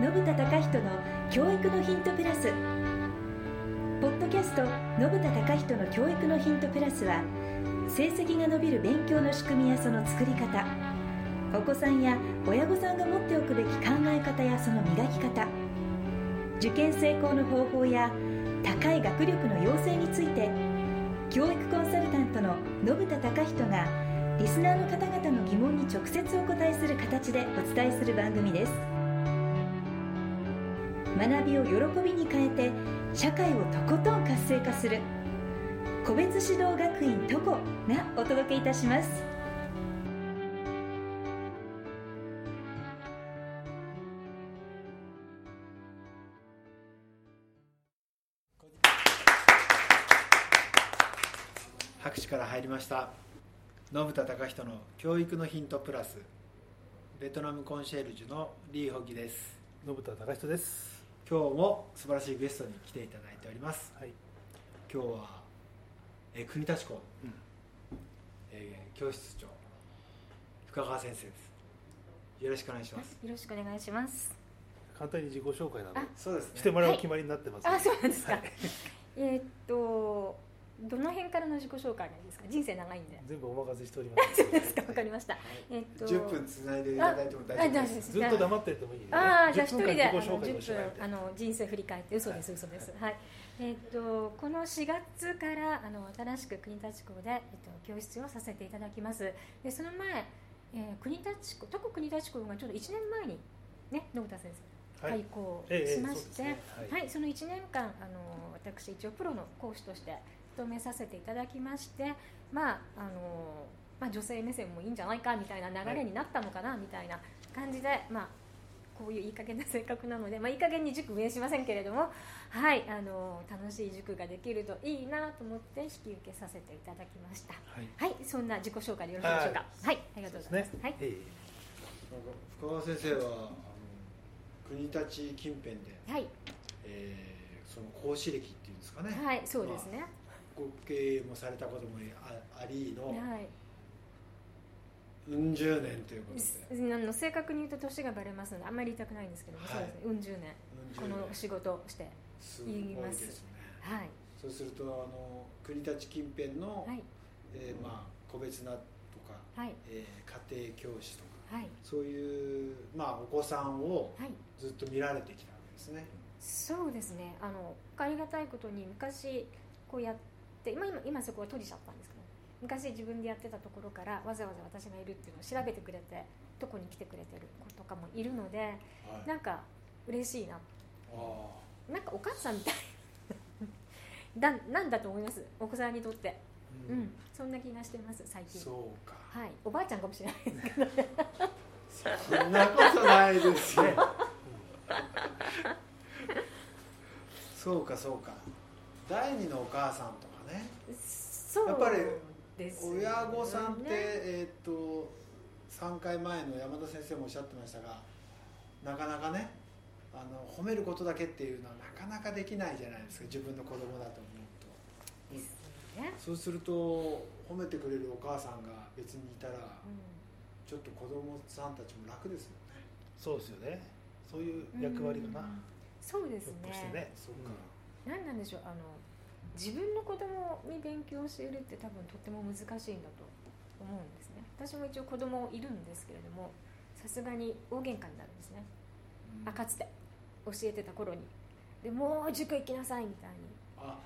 信田隆人の教育のヒントプラス。ポッドキャスト信田隆人の教育のヒントプラスは成績が伸びる勉強の仕組みやその作り方。お子さんや親御さんが持っておくべき考え方やその磨き方。受験成功の方法や高い学力の養成について教育コンサルタントの信田隆人がリスナーの方々の疑問に直接お答えする形でお伝えする番組です。学びを喜びに変えて社会をとことん活性化する。個別指導学院トコがお届けいたします。拍手から入りました。信田隆人の教育のヒントプラス。ベトナムコンシェルジュのリー・ホギです。信田隆人です。今日も素晴らしいゲストに来ていただいております。はい。今日は、えー国立校、うん。えー教室長深川先生です。よろしくお願いします。よろしくお願いします。簡単に自己紹介などあそうですね。してもらう決まりになってます、あ、そうなんですか。はい。えーっと、どの辺からの自己紹介がいいですか？人生長いんで。全部お任せしております。そうですか。わかりました。えーっと。10分つないでいただいても大丈夫でですすずっと黙っててもいいよね。ああ、じゃあ一10人であの分間自己紹介も10しないで分あの人生振り返って嘘です嘘です。はい。えーっとこの4月からあの新しく国立校でえっと教室をさせていただきます。でその前、えー国立校特国立校がちょうど1年前にね信田先生。はい開校ええしまして、ええそうですねはいはい、その1年間あの私一応プロの講師として務めさせていただきまして、まああのまあ、女性目線もいいんじゃないかみたいな流れになったのかなみたいな感じで、まあ、こういういい加減な性格なので、まあ、いい加減に塾運営しませんけれども、はい、あの楽しい塾ができるといいなと思って引き受けさせていただきました。はい。はい、そんな自己紹介でよろしいでしょうか。はい、ありがとうございます。はい、ええなんか深川先生はあの国立近辺で、はい、えーその講師歴っていうんですかね、はい、そうですね。ご経営もされたこともあありの、はい。うん十年ということで、あの正確に言うと年がバレますのであんまり言いたくないんですけども、はい。そうですね。うん十年。こ年。の仕事をしてす。ごいですね。はい。そうするとあの国立近辺の、はい。えーまあ、個別なとか、はい。えー家庭教師とかはい。そういう、まあ、お子さんをはい。ずっと見られてきたわけですね、そうですね。あのありがたいことに昔こうやって今今今そこは閉じちゃったんですけど昔自分でやってたところからわざわざ私がいるっていうのを調べてくれてどこに来てくれてる子とかもいるのではい。なんか嬉しいな。あなんかお母さんみたい。だなんだと思います？お子さんにとって。ーうん、そんな気がしてます最近。そうか。はい。おばあちゃんかもしれないですけど。ねそんなことないですよそうかそうか。第二のお母さんとかね。そうやっぱり親御さんって、ねえーっと3回前の山田先生もおっしゃってましたがなかなかねあの褒めることだけっていうのはなかなかできないじゃないですか自分の子供だと思うと。そうすると褒めてくれるお母さんが別にいたらうちょっと子供さんたちも楽ですもんね。そうですよね。そういう役割かな。うん。そうですひょっとしてね。ね。そうか、何なんでしょうあの自分の子供に勉強を教えるって多分とっても難しいんだと思うんですね。私も一応子供いるんですけれどもさすがに大喧嘩になるんですね。あかつて教えてた頃に。でもう塾行きなさいみたいに。あ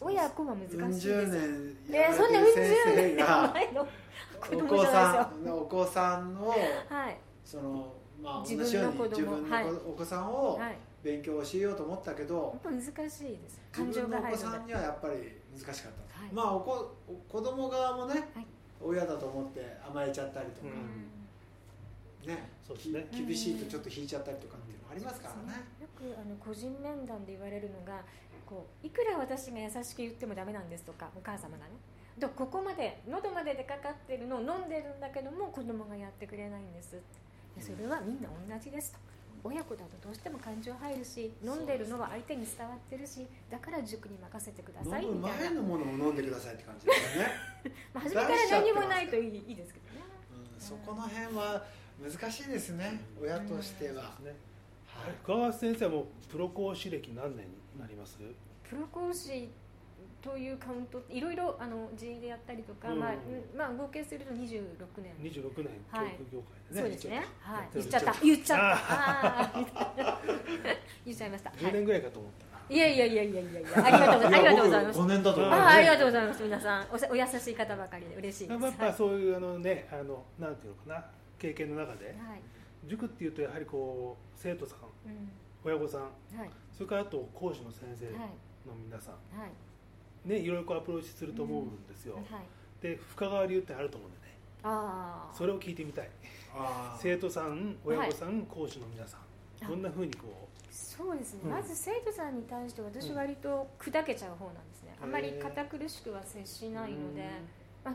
親子は難しいですうん十年えー、やらそんなうん十年前の。子お供子じゃないさんお子さんをですよはい。そのまあ自分の子供自分のはい。お子さんをはい勉強を教えようと思ったけどやっぱ難しいです。自感情が入るので。さんにはやっぱり難しかった、はい。まあお子お子供側もね、はい。親だと思って甘えちゃったりとか、ねそうですね。き厳しいとちょっと引いちゃったりとかっていうのもありますからね、よくあの個人面談で言われるのがこういくら私が優しく言ってもダメなんですとかお母様がね。とここまで喉まででかかってるのを飲んでるんだけども子供がやってくれないんですそれはみんな同じですと親子だとどうしても感情入るし飲んでるのは相手に伝わってるしだから塾に任せてくださいみたいな、前のものを飲んでくださいって感じですよね、まあ、初めから何もないといいいいですけどね。うん、そこの辺は難しいですね親としては、そうですね。深川先生はもうプロ講師歴何年になります？プロ講師というカウントいろいろあの自営でやったりとか、うん。まあうんまあ、合計すると26年。26年教はい。育業界でね、そうですね。はい。言言っっちゃった。言っちゃった。言っちゃいました、は10年ぐらいかと思った。な、い、いやいやいやいやいやいや。ありがとうございます。ありがとうございます。5年だと思う、あーありがとうございます。皆さん。おさお優しい方ばかりで。嬉しいです。やっぱそういうあのねあのなんていうのかな。経験の中で。はい、はい。塾っていうとやはりこう生徒さんうん。親御さん。はい。それからあと講師の先生はい。の皆さん、はいねいろいろこうアプローチすると思うんですよ、はい。で深川流ってあると思うんでね。ああそれを聞いてみたい。生徒さん親御さん、講師の皆さあ。んどんなふうにこそうですね、うん。まず生徒さんに対して私割と砕けちゃう方なんですね、あまり堅苦しくは接しうないので、まあ、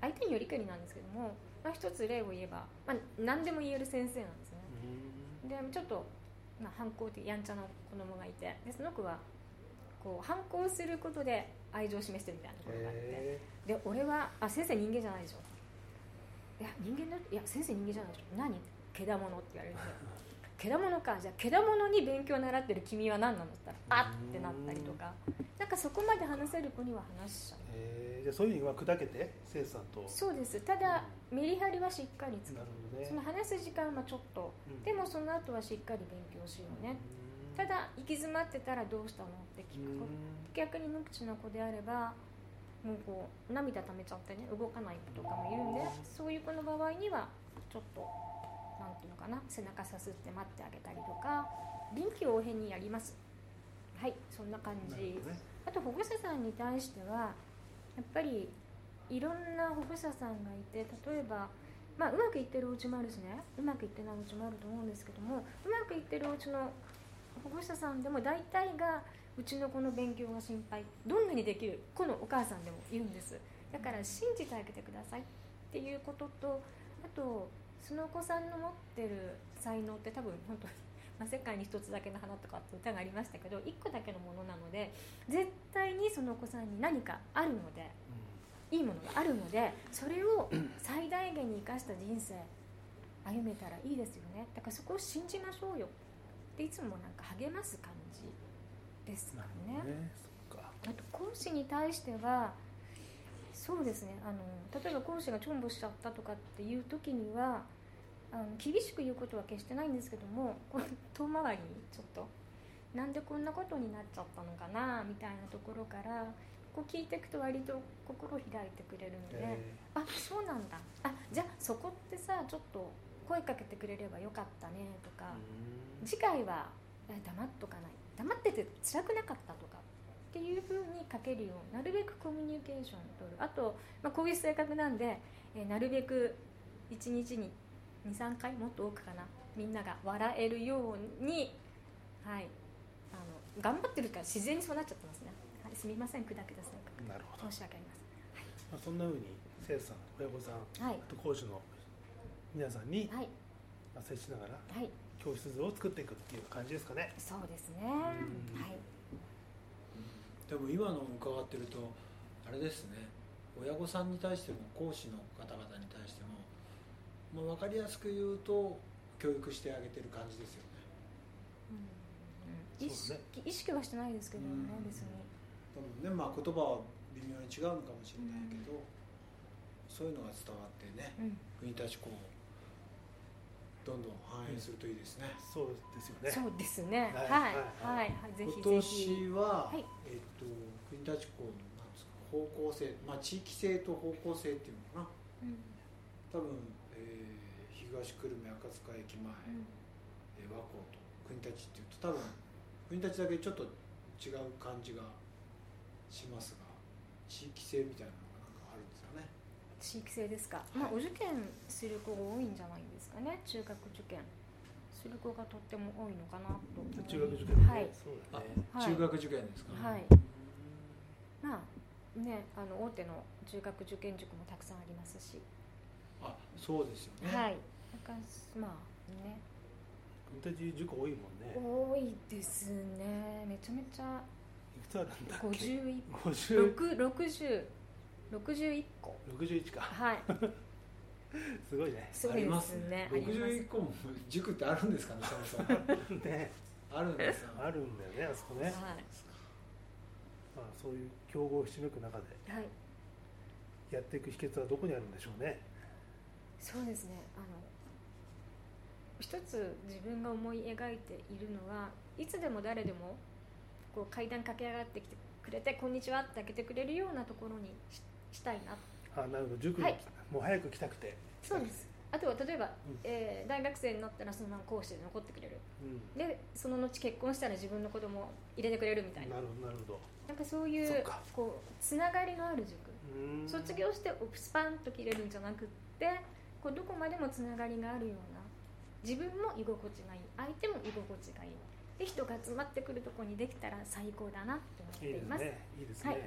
相手によりけりなんですけども、まあ、一つ例を言えば、まあ、何でも言える先生なんですね。うん。でちょっと、まあ、反抗的やんちゃな子供がいてでその子はこう反抗することで愛情を示してるみたいなところがあって。へで俺はあ先生人間じゃないでしょ。いや人間だいや先生人間じゃないでしょ。何？けだものって言われるんですよ。けだものか。じゃあけだものに勉強を習ってる君は何なのって言ったらあってなったりとか。なんかそこまで話せる子には話しちゃう。えー。じゃあそういうふうには砕けて生徒さんと。そうです。ただメリハリはしっかりつけなるね。その話す時間はちょっと。うん。でもその後はしっかり勉強しようねただ行き詰まってたらどうしたのって聞く。子逆に無口な子であればもうこう涙溜めちゃってね動かない子とかもいるんでそういう子の場合にはちょっとなんていうのかな背中さすって待ってあげたりとか臨機応変にやります。はいそんな感じ。ね。あと保護者さんに対してはやっぱりいろんな保護者さんがいて例えば、まあ、うまくいってるお家もあるしねうまくいってないお家もあると思うんですけどもうまくいってるお家の保護者さんでも大体がうちの子の勉強が心配。どんなにできる？子のお母さんでもいるんです。だから信じてあげてくださいっていうこととあとそのお子さんの持ってる才能って多分本当に、まあ、世界に一つだけの花とかって歌がありましたけど一個だけのものなので絶対にそのお子さんに何かあるのでいいものがあるのでそれを最大限に生かした人生歩めたらいいですよね。だからそこを信じましょうよっていつもなんか励ます感じですかね。どね。あと講師に対してはそうですね。あの例えば講師がチョンボしちゃったとかっていう時にはあの厳しく言うことは決してないんですけども遠回りにちょっとなんでこんなことになっちゃったのかなみたいなところからこう聞いていくと割と心を開いてくれるので、え。あそうなんだ。あじゃあそこってさちょっと声かけてくれればよかったねとか、ー次回はえ黙っとかない。黙ってて辛くなかったとかっていうふうに書けるようなるべくコミュニケーションを取る。あと、まあ、こういう性格なんで、えーなるべく1日に23回もっと多くかな。みんなが笑えるように、はい、あの頑張ってるから自然にそうなっちゃってますね、はい、すみません。砕けた性格。なるほど、申し訳ありままあ、そんなふうに生徒さん親御さんせんはい。あと講師の皆さんに、はい。まあ、接しながらはい。教室図を作っていくっていう感じですかね。そうですね。ん。はい。でも今の伺ってるとあれですね。親御さんに対しても講師の方々に対しても、まあ、分かりやすく言うと教育してあげてる感じですよね。うん。意識ね意識はしてないですけどねうん。別に。多分ねまあ言葉は微妙に違うのかもしれないけど、そういうのが伝わってねうん。国立校どんどん反映するといいですね、そうですよね。そうですね。はい。はい、はい、はい、ぜ今。年は、はい。えっと国立校のなんですか方向性まあ地域性と方向性っていうのかな。うん、多分、えー東久留米赤塚駅前、うん、えー和光と国立っていうと多分国立だけちょっと違う感じがしますが地域性みたいなのがなんかあるんですよね地域性ですか？まあ、お受験する子が多いんじゃないですかね？中学受験。する子がとっても多いのかなと。中学受験ね、はい。そうだねはい中学受験ですか、はい。まあ、ね、あの大手の中学受験塾もたくさんありますし。あそうですよね、はい。なんか、まあ、ね。国立塾多いもんね多いですね。めちゃめちゃ。いくつあるんだっけ？五十一。50六、六十。六十一個。61か。はい。すごいね。そうでありますす。ねね61個も塾ってあるんですかねそもそも。ね。あるんですよ。あるんだよねあそこね、はい。まあ、そういう競合をひしめく中で。はい。やっていく秘訣はどこにあるんでしょうね。そうですね。あの一つ自分が思い描いているのはいつでも誰でもこう階段駆け上がってきてくれて「こんにちは」って開けてくれるようなところにししたいな。あなるほど。塾に、はい。もう早く来たくて、そうです。あとは例えば、うん。えー大学生になったらそのまま講師で残ってくれる。うん、でその後結婚したら自分の子供を入れてくれるみたいな。なるほどなるほど。なんかそういうこうつながりのある塾。卒業してスパンと切れるんじゃなくってこうどこまでもつながりがあるような。自分も居心地がいい。相手も居心地がいい。で人が集まってくるところにできたら最高だなって思っていいいますですね。いいですね、はい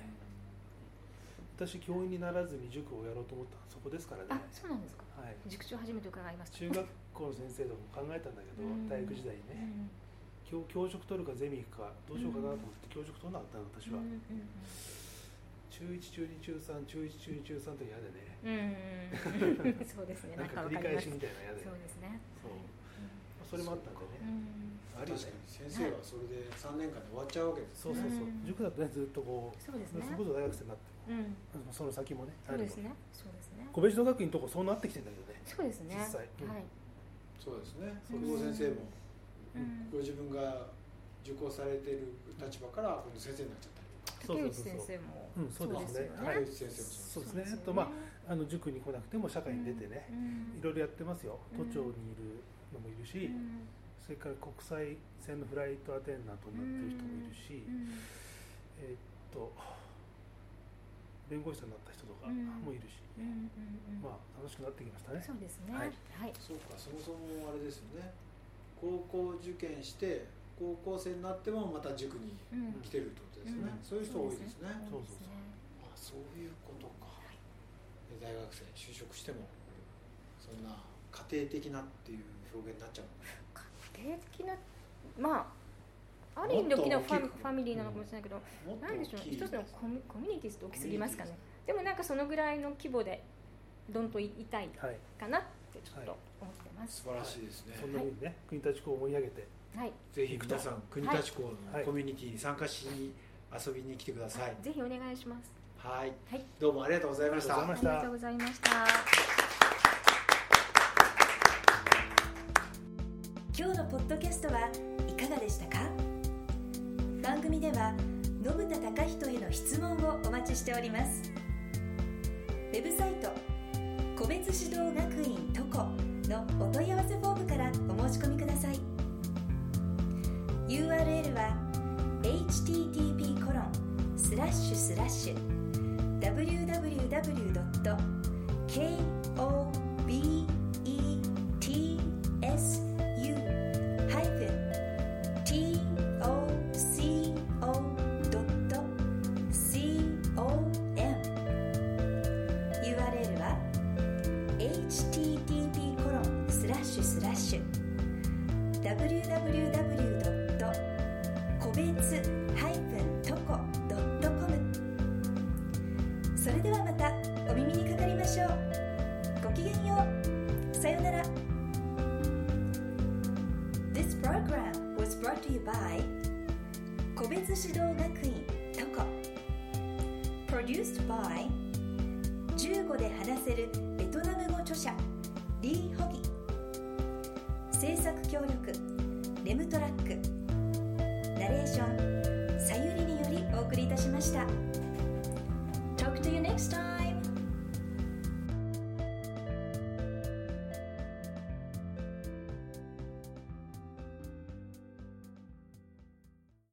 私教員にならずに塾をやろうと思ったのはそこですからね。あそうなんですか。はい、塾長初めて伺いました。中学校の先生とかも考えたんだけどうん。大学時代にね。うん。教教職取るかゼミ行くかどうしようかなと思って教職取らなかったの私は、うんうん中1中2中3中1中2中3の時嫌でね。うんうんうん。そうですね。ななんんかか繰り返わかりますしみたいなの嫌で。そうですね。そう。はいそれもあったんでうね、ん。ありですね。先生はそれで3年間で終わっちゃうわけですそうそうそう、うん。塾だとねずっとこうそうですね。それこそ大学生になってうん。もその先もねそうですあるねそうですね。の個別の学院のとこそうなってきてんだけどね。そうですね。実際。うん。はい。そうですね。うん。国語先生も。うん。ご自分が受講されてる立場から先生になっちゃったりそう竹内そうそうそう先生もうんそうですね。竹内先生もそうですね。そうですとまああの塾に来なくても社会に出てね、うん。いろいろやってますよ。うん。都庁にいるのもいるし、うん。それから国際線のフライトアテンダントになってる人もいるし、うん。えーっと弁護士さんになった人とかもいるし、うんうんうんまあ楽しくなってきましたね。そうですね。ははい。いそうかそもそもあれですよね。高校受験して高校生になってもまた塾にうん。来てるってことですね、うん。そういう人多いですね。そうそうそう。あそういうことか、で大学生就職してもそんな家庭的なっていう表現になっちゃう。家庭的なまあある意味で大きなファファミリーなのかもしれないけど、もっとなんでしょう一つのコミコミュニティって大きすぎますかね。でもなんかそのぐらいの規模でどんといいたいはいかなってちょっと思ってます。素晴らしいですね、そんなふうにね、国立校を盛り上げてはい、ぜひ皆さん国立校はい。のコミュニティに参加しに遊びに来てください。ぜひお願いします。はい。はい。どうもありがとうございましたありがとうございました。ありがとうございました。今日のポッドキャストはいかがでしたか？番組では信田隆人への質問をお待ちしておりますウェブサイト個別指導学院トコのお問い合わせフォームからお申し込みください URL は http コロンスラッシュスラッシュ www. Www. 個別 -toco.com それではまたお耳にかかりましょう。ごきげんよう。さようなら。This program was brought to you by 個別指導学院トコ Produced by 15で話せるベトナム語著者リー・ホギ制作協力レムトラックナレーションさゆりによりお送りいたしました。Talk to you next time!